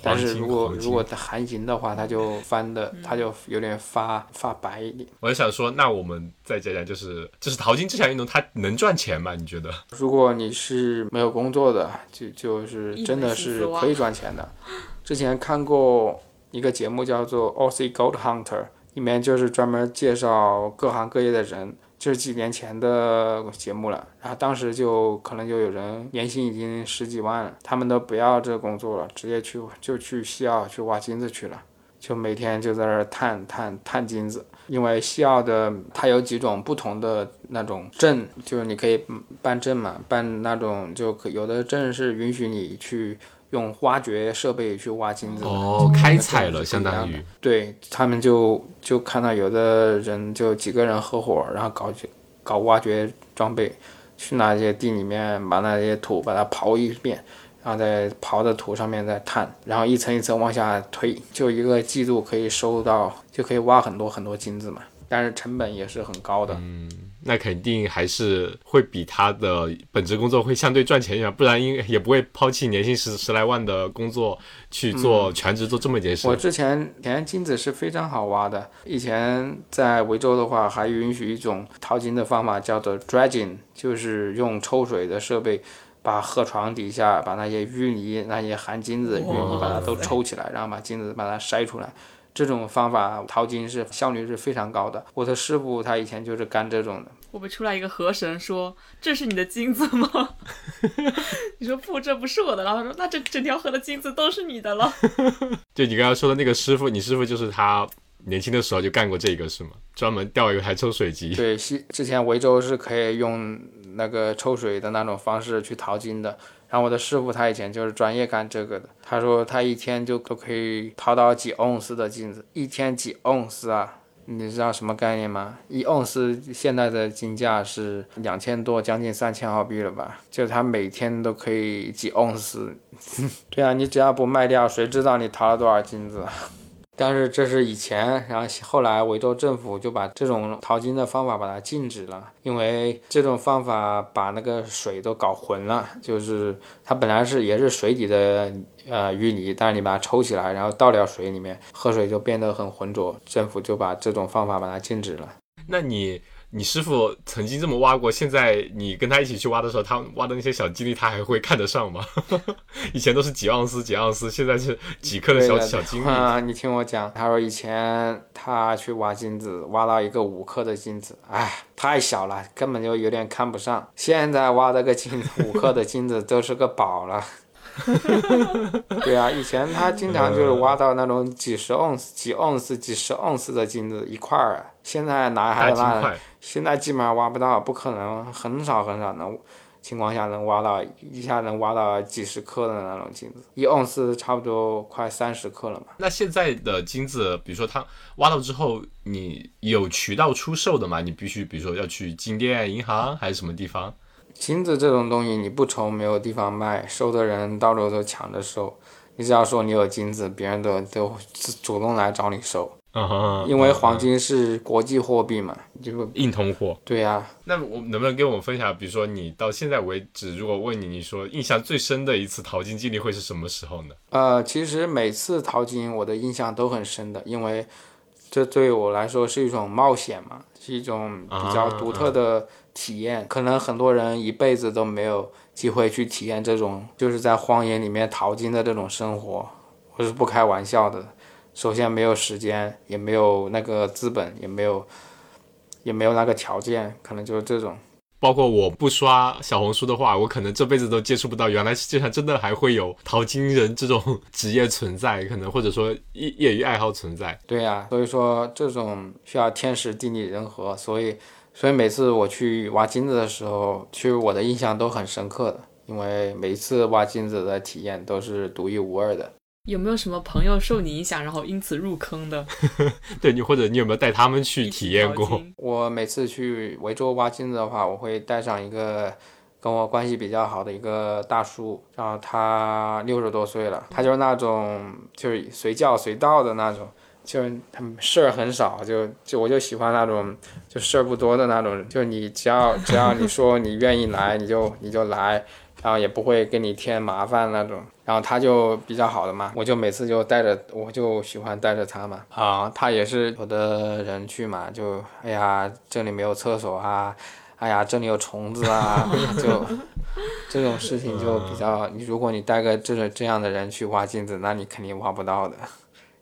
但是如果如果含银的话，它就翻的，它就有点发发白一点。我就想说，那我们再讲讲，就是就是淘金这项运动，它能赚钱吗？你觉得？如果你是没有工作的，就就是真的是可以赚钱的。之前看过一个节目叫做《Aussie Gold Hunter》，里面就是专门介绍各行各业的人。这是几年前的节目了，然后当时就可能就有人年薪已经十几万了，他们都不要这工作了，直接去就去西澳去挖金子去了，就每天就在那儿探探探金子。因为西澳的它有几种不同的那种证，就是你可以办证嘛，办那种就可有的证是允许你去。用挖掘设备去挖金子哦，开采了相当于。对他们就就看到有的人就几个人合伙，然后搞搞挖掘装备，去那些地里面把那些土把它刨一遍，然后在刨的土上面再探，然后一层一层往下推，就一个季度可以收到，就可以挖很多很多金子嘛。但是成本也是很高的。嗯。那肯定还是会比他的本职工作会相对赚钱一点，不然应也不会抛弃年薪十十来万的工作去做全职做这么一件事。我之前填金子是非常好挖的，以前在维州的话还允许一种淘金的方法叫做 dredging，就是用抽水的设备把河床底下把那些淤泥、那些含金子的淤泥把它都抽起来，然后把金子把它筛出来。这种方法淘金是效率是非常高的。我的师傅他以前就是干这种的。会不会出来一个河神说：“这是你的金子吗？” 你说不，这不是我的。然后他说：“那这整条河的金子都是你的了。就你刚刚说的那个师傅，你师傅就是他年轻的时候就干过这个是吗？专门钓一台抽水机。对，西之前维州是可以用那个抽水的那种方式去淘金的。然后我的师傅他以前就是专业干这个的，他说他一天就都可以淘到几盎司的金子，一天几盎司啊？你知道什么概念吗？一盎司现在的金价是两千多，将近三千澳币了吧？就他每天都可以几盎司。对啊，你只要不卖掉，谁知道你淘了多少金子？但是这是以前，然后后来维州政府就把这种淘金的方法把它禁止了，因为这种方法把那个水都搞浑了，就是它本来是也是水底的呃淤泥，但是你把它抽起来，然后倒掉水里面，喝水就变得很浑浊，政府就把这种方法把它禁止了。那你你师傅曾经这么挖过，现在你跟他一起去挖的时候，他挖的那些小金粒，他还会看得上吗？以前都是几盎司几盎司，现在是几克的小对小金粒。啊，你听我讲，他说以前他去挖金子，挖到一个五克的金子，哎，太小了，根本就有点看不上。现在挖这个金五克的金子都是个宝了。对啊，以前他经常就是挖到那种几十盎司、几盎司、几十盎司的金子一块儿啊，现在哪还有那？现在基本上挖不到，不可能，很少很少能情况下能挖到一下能挖到几十克的那种金子，一盎司差不多快三十克了嘛。那现在的金子，比如说它挖到之后，你有渠道出售的吗？你必须比如说要去金店、银行还是什么地方？金子这种东西你不愁没有地方卖，收的人到处都抢着收。你只要说你有金子，别人都都主动来找你收，嗯哼，因为黄金是国际货币嘛，就硬通货。对呀、那我能不能跟我们分享，比如说你到现在为止，如果问你，你说印象最深的一次淘金经历会是什么时候呢？呃，其实每次淘金我的印象都很深的，因为这对我来说是一种冒险嘛，是一种比较独特的体验。可能很多人一辈子都没有机会去体验这种就是在荒野里面淘金的这种生活，我是不开玩笑的。首先没有时间，也没有那个资本，也没有也没有那个条件，可能就是这种。包括我不刷小红书的话，我可能这辈子都接触不到，原来世界上真的还会有淘金人这种职业存在，可能或者说业业余爱好存在。对呀、所以说这种需要天时地利人和，所以所以每次我去挖金子的时候，其实我的印象都很深刻的，因为每一次挖金子的体验都是独一无二的。有没有什么朋友受你影响，然后因此入坑的？对你或者你有没有带他们去体验过？我每次去维州挖金子的话，我会带上一个跟我关系比较好的一个大叔，然后他六十多岁了，他就是那种就是随叫随到的那种，就是他事儿很少，就就我就喜欢那种就事儿不多的那种人，就你只要只要你说你愿意来，你就你就来。然后也不会给你添麻烦那种，然后他就比较好的嘛，我就每次就带着，我就喜欢带着他嘛。啊，他也是有的人去嘛，就哎呀这里没有厕所啊，哎呀这里有虫子啊，就这种事情就比较，你如果你带个这种这样的人去挖金子，那你肯定挖不到的。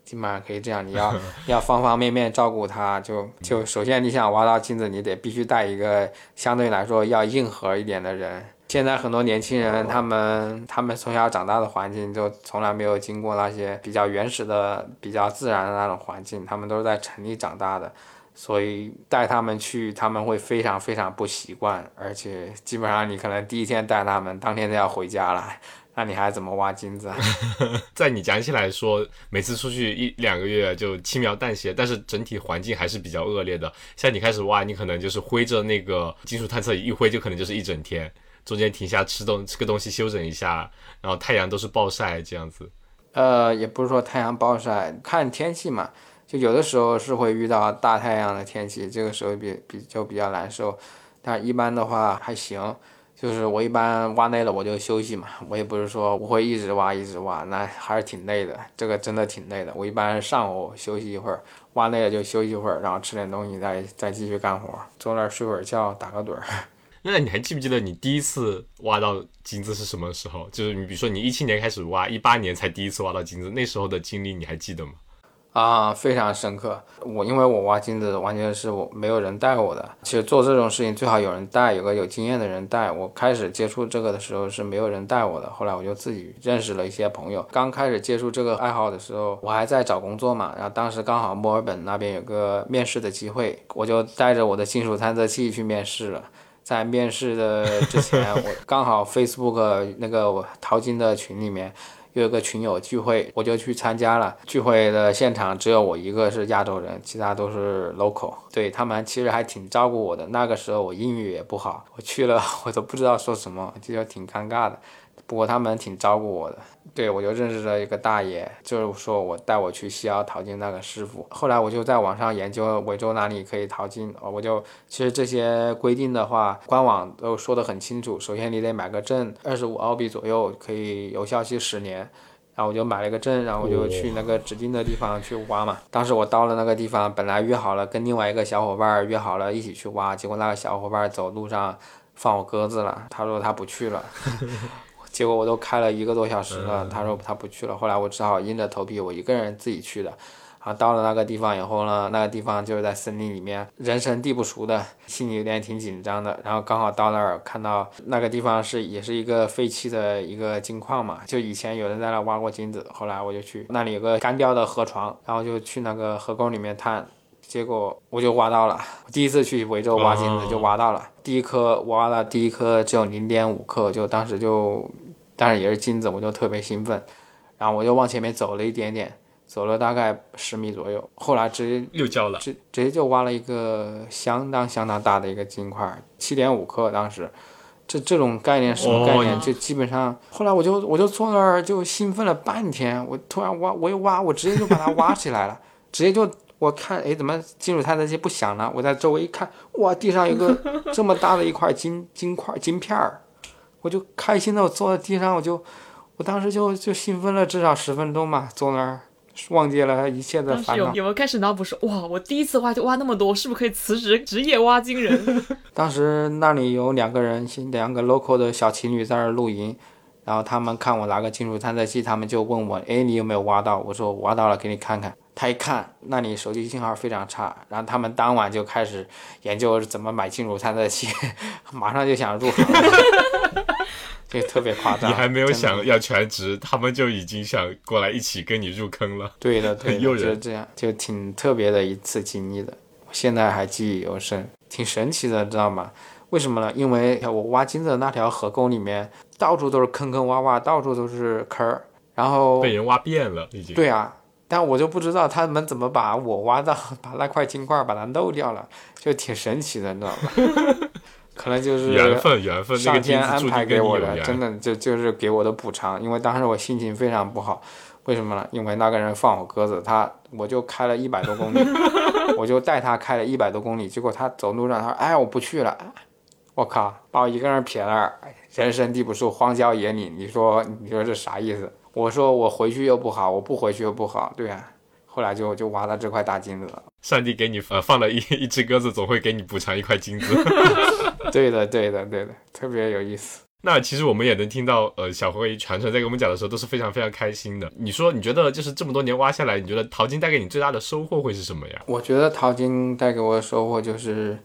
基本上可以这样，你要 要方方面面照顾他，就就首先你想挖到金子，你得必须带一个相对来说要硬核一点的人。现在很多年轻人，他们他们从小长大的环境就从来没有经过那些比较原始的、比较自然的那种环境，他们都是在城里长大的，所以带他们去，他们会非常非常不习惯，而且基本上你可能第一天带他们，当天就要回家了，那你还怎么挖金子啊？在你讲起来说，每次出去一两个月就轻描淡写，但是整体环境还是比较恶劣的。像你开始挖，你可能就是挥着那个金属探测仪一挥，就可能就是一整天，中间停下吃东吃个东西休整一下，然后太阳都是暴晒这样子。呃，也不是说太阳暴晒，看天气嘛。就有的时候是会遇到大太阳的天气，这个时候比比就比较难受。但一般的话还行，就是我一般挖累了我就休息嘛，我也不是说我会一直挖一直挖，那还是挺累的。这个真的挺累的。我一般上午休息一会儿，挖累了就休息一会儿，然后吃点东西再再继续干活，坐那儿睡会儿觉，打个盹儿。那你还记不记得你第一次挖到金子是什么时候？就是你比如说你一七年开始挖，一八年才第一次挖到金子，那时候的经历你还记得吗？啊，非常深刻。我因为我挖金子完全是我没有人带我的。其实做这种事情最好有人带，有个有经验的人带。我开始接触这个的时候是没有人带我的，后来我就自己认识了一些朋友。刚开始接触这个爱好的时候，我还在找工作嘛，然后当时刚好墨尔本那边有个面试的机会，我就带着我的金属探测器去面试了。在面试的之前，我刚好 Facebook 那个淘金的群里面。有一个群友聚会，我就去参加了。聚会的现场只有我一个是亚洲人，其他都是 local。对他们其实还挺照顾我的。那个时候我英语也不好，我去了 我都不知道说什么，就挺尴尬的。不过他们挺照顾我的，对我就认识了一个大爷，就是说我带我去西澳淘金那个师傅。后来我就在网上研究维州哪里可以淘金，我就其实这些规定的话，官网都说得很清楚。首先你得买个证，二十五澳币左右可以有效期十年。然后我就买了个证，然后我就去那个指定的地方去挖嘛。当时我到了那个地方，本来约好了跟另外一个小伙伴约好了一起去挖，结果那个小伙伴走路上放我鸽子了，他说他不去了。结果我都开了一个多小时了，他说他不去了。后来我只好硬着头皮，我一个人自己去的。啊，到了那个地方以后呢，那个地方就是在森林里面，人生地不熟的，心里有点挺紧张的。然后刚好到那儿，看到那个地方是也是一个废弃的一个金矿嘛，就以前有人在那挖过金子。后来我就去那里有个干掉的河床，然后就去那个河沟里面探，结果我就挖到了。第一次去维州挖金子就挖到了，第一颗挖了第一颗只有零点五克，就当时就。但是也是金子，我就特别兴奋，然后我就往前面走了一点点，走了大概十米左右，后来直接又交了，直直接就挖了一个相当相当大的一个金块，七点五克。当时，这这种概念什么概念？就基本上，后来我就我就坐那儿就兴奋了半天，我突然挖，我一挖，我直接就把它挖起来了，直接就我看，哎，怎么金属探测器不响了？我在周围一看，哇，地上有个 这么大的一块金金块金片儿。我就开心的，我坐在地上，我就，我当时就就兴奋了至少十分钟吧，坐那儿忘记了一切的烦恼。有有没有开始脑补说，哇，我第一次挖就挖那么多，是不是可以辞职职业挖金人？当时那里有两个人，两个 local 的小情侣在那儿露营，然后他们看我拿个金属探测器，他们就问我，哎，你有没有挖到？我说挖到了，给你看看。他一看那里手机信号非常差，然后他们当晚就开始研究怎么买金属探测器，马上就想入行。这特别夸张，你还没有想要全职，他们就已经想过来一起跟你入坑了。对的，对，诱人，就这样，就挺特别的一次经历的，我现在还记忆犹深，挺神奇的，知道吗？为什么呢？因为我挖金子的那条河沟里面到处都是坑坑洼洼，到处都是坑儿，然后被人挖遍了，已经。对啊，但我就不知道他们怎么把我挖到，把那块金块把它漏掉了，就挺神奇的，你知道吗？可能就是缘分，缘分，上天安排给我的，真的就就是给我的补偿。因为当时我心情非常不好，为什么呢？因为那个人放我鸽子，他我就开了一百多公里，我就带他开了一百多公里，结果他走路上他说：“哎，我不去了。”我靠，把我一个人撇那儿，人生地不熟，荒郊野岭，你说你说这啥意思？我说我回去又不好，我不回去又不好，对呀。后来就就挖到这块大金子了。上帝给你呃放了一 一只鸽子，总会给你补偿一块金子。对的，对的，对的，特别有意思。那其实我们也能听到，呃，小辉传承在给我们讲的时候都是非常非常开心的。你说，你觉得就是这么多年挖下来，你觉得淘金带给你最大的收获会是什么呀？我觉得淘金带给我的收获就是，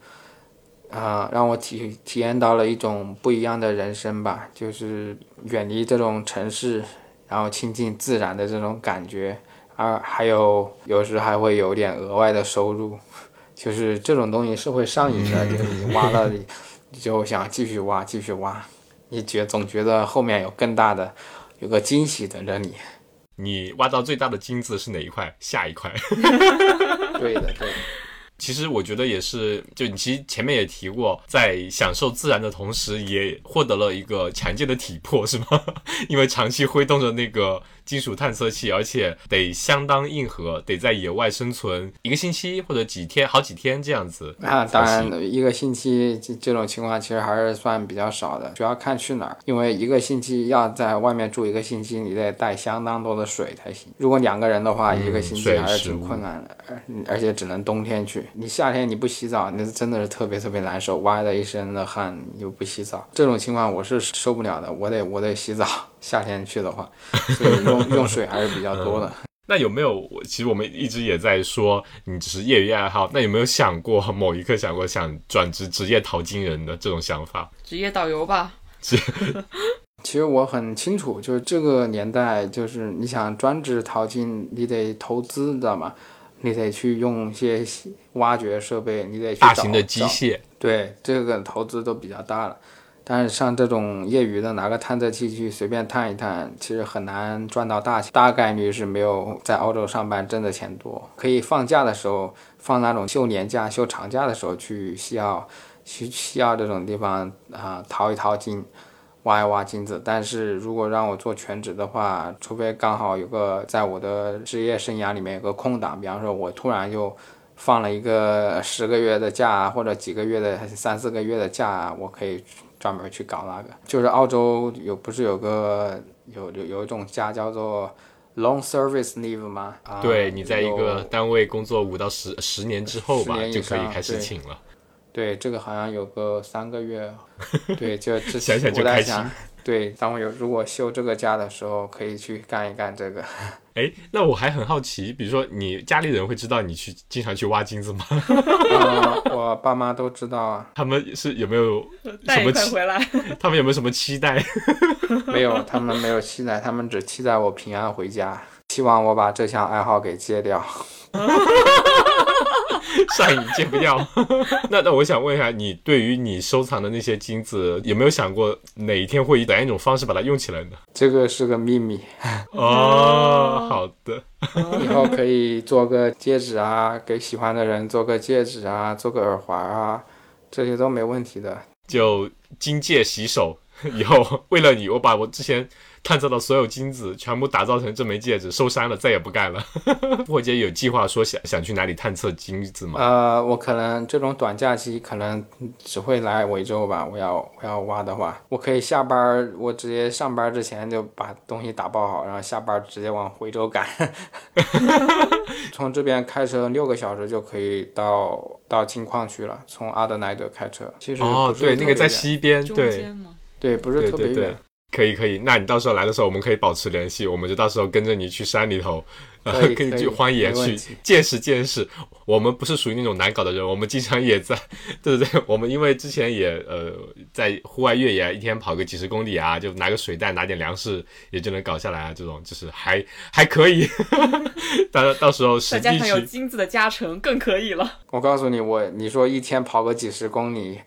啊，让我体体验到了一种不一样的人生吧，就是远离这种城市，然后亲近自然的这种感觉。而还有有时还会有点额外的收入，就是这种东西是会上瘾的，就是你挖了，你就想继续挖，继续挖，你觉总觉得后面有更大的，有个惊喜等着你。你挖到最大的金子是哪一块？下一块。对的，对。其实我觉得也是，就你其实前面也提过，在享受自然的同时，也获得了一个强健的体魄，是吗？因为长期挥动着那个金属探测器，而且得相当硬核，得在野外生存一个星期或者几天、好几天这样子。啊，当然，一个星期这这种情况其实还是算比较少的，主要看去哪儿。因为一个星期要在外面住一个星期，你得带相当多的水才行。如果两个人的话，一个星期还是挺困难的，而而且只能冬天去。你夏天你不洗澡，那真的是特别特别难受，挖了一身的汗又不洗澡，这种情况我是受不了的。我得我得洗澡，夏天去的话，所以用用水还是比较多的。那有没有？其实我们一直也在说，你只是业余爱好。那有没有想过某一刻想过想转职职业淘金人的这种想法？职业导游吧。其实我很清楚，就是这个年代，就是你想专职淘金，你得投资，知道吗？你得去用一些挖掘设备，你得去大型的机械。对，这个投资都比较大了。但是像这种业余的，拿个探测器去随便探一探，其实很难赚到大钱，大概率是没有在澳洲上班挣的钱多。可以放假的时候，放那种休年假、休长假的时候去西澳，去西澳这种地方啊淘一淘金，挖一挖金子。但是如果让我做全职的话，除非刚好有个在我的职业生涯里面有个空档，比方说我突然就放了一个十个月的假，或者几个月的三四个月的假，我可以。专门去搞那个，就是澳洲有不是有个有有有一种假叫做 long service leave 吗？啊对你在一个单位工作五到十十年之后吧，就可以开始请了。对，这个好像有个三个月。对，就想想就开心。对，当我有如果休这个假的时候，可以去干一干这个。哎，那我还很好奇，比如说你家里人会知道你去经常去挖金子吗？我爸妈都知道啊。他们是有没有什么期？回来？他们有没有什么期待？没有，他们没有期待，他们只期待我平安回家，希望我把这项爱好给戒掉。上瘾戒不掉，那那我想问一下，你对于你收藏的那些金子，有没有想过哪一天会以怎样一种方式把它用起来呢？这个是个秘密。哦，好的，以后可以做个戒指啊，给喜欢的人做个戒指啊，做个耳环啊，这些都没问题的。就金戒洗手，以后为了你，我把我之前。探测到所有金子，全部打造成这枚戒指，收山了，再也不干了。破姐有计划说想想去哪里探测金子吗？呃，我可能这种短假期可能只会来维州吧。我要我要挖的话，我可以下班，我直接上班之前就把东西打包好，然后下班直接往回州赶。从这边开车六个小时就可以到到金矿区了。从阿德莱德开车，其实哦，对，那个在西边，对对，不是特别远。可以可以，那你到时候来的时候，我们可以保持联系，我们就到时候跟着你去山里头，呃，可以去荒野去见识见识。我们不是属于那种难搞的人，我们经常也在，对对对？我们因为之前也呃在户外越野，一天跑个几十公里啊，就拿个水袋，拿点粮食也就能搞下来啊。这种就是还还可以，到到时候实际去有金子的加成更可以了。我告诉你，我你说一天跑个几十公里，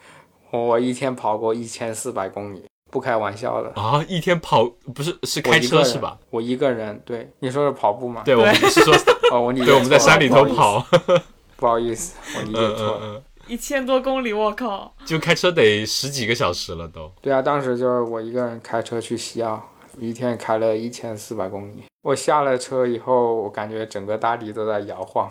我一天跑过一千四百公里。不开玩笑的啊！一天跑不是是开车是吧？我一个人，对你说是跑步吗？对，我们是说 哦，我对我们在山里头跑，不好意思，我理解错了。一千多公里，我靠！就开车得十几个小时了都。对啊，当时就是我一个人开车去西澳，一天开了一千四百公里。我下了车以后，我感觉整个大地都在摇晃，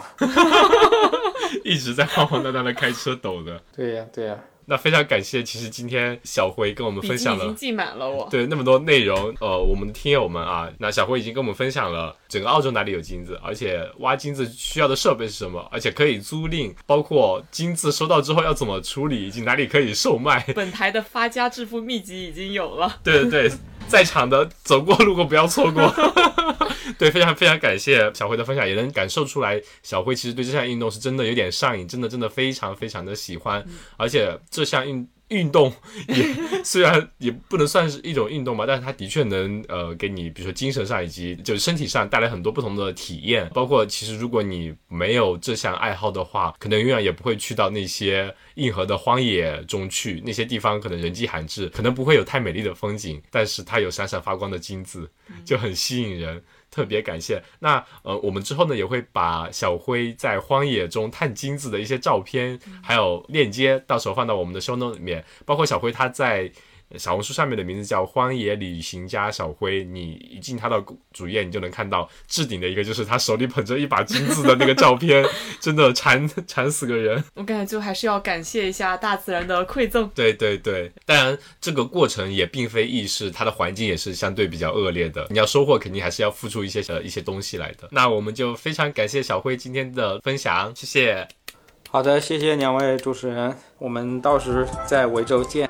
一直在晃晃荡荡的开车抖的。对呀，对呀。那非常感谢，其实今天小辉跟我们分享了，已经记满了我。对，那么多内容，呃，我们的听友们啊，那小辉已经跟我们分享了整个澳洲哪里有金子，而且挖金子需要的设备是什么，而且可以租赁，包括金子收到之后要怎么处理，以及哪里可以售卖。本台的发家致富秘籍已经有了。对对对。在场的走过路过不要错过，对，非常非常感谢小辉的分享，也能感受出来小辉其实对这项运动是真的有点上瘾，真的真的非常非常的喜欢，而且这项运。运动也 虽然也不能算是一种运动吧，但是它的确能呃给你，比如说精神上以及就是身体上带来很多不同的体验。包括其实如果你没有这项爱好的话，可能永远也不会去到那些硬核的荒野中去，那些地方可能人迹罕至，可能不会有太美丽的风景，但是它有闪闪发光的金子，就很吸引人。特别感谢。那呃，我们之后呢也会把小辉在荒野中探金子的一些照片，还有链接，到时候放到我们的 show note 里面。包括小辉他在小红书上面的名字叫荒野旅行家小辉。你一进他的主页，你就能看到置顶的一个就是他手里捧着一把金子的那个照片，真的馋馋死个人。我感觉就还是要感谢一下大自然的馈赠。对对对，当然这个过程也并非易事，它的环境也是相对比较恶劣的。你要收获，肯定还是要付出一些呃一些东西来的。那我们就非常感谢小辉今天的分享，谢谢。好的，谢谢两位主持人，我们到时在维州见。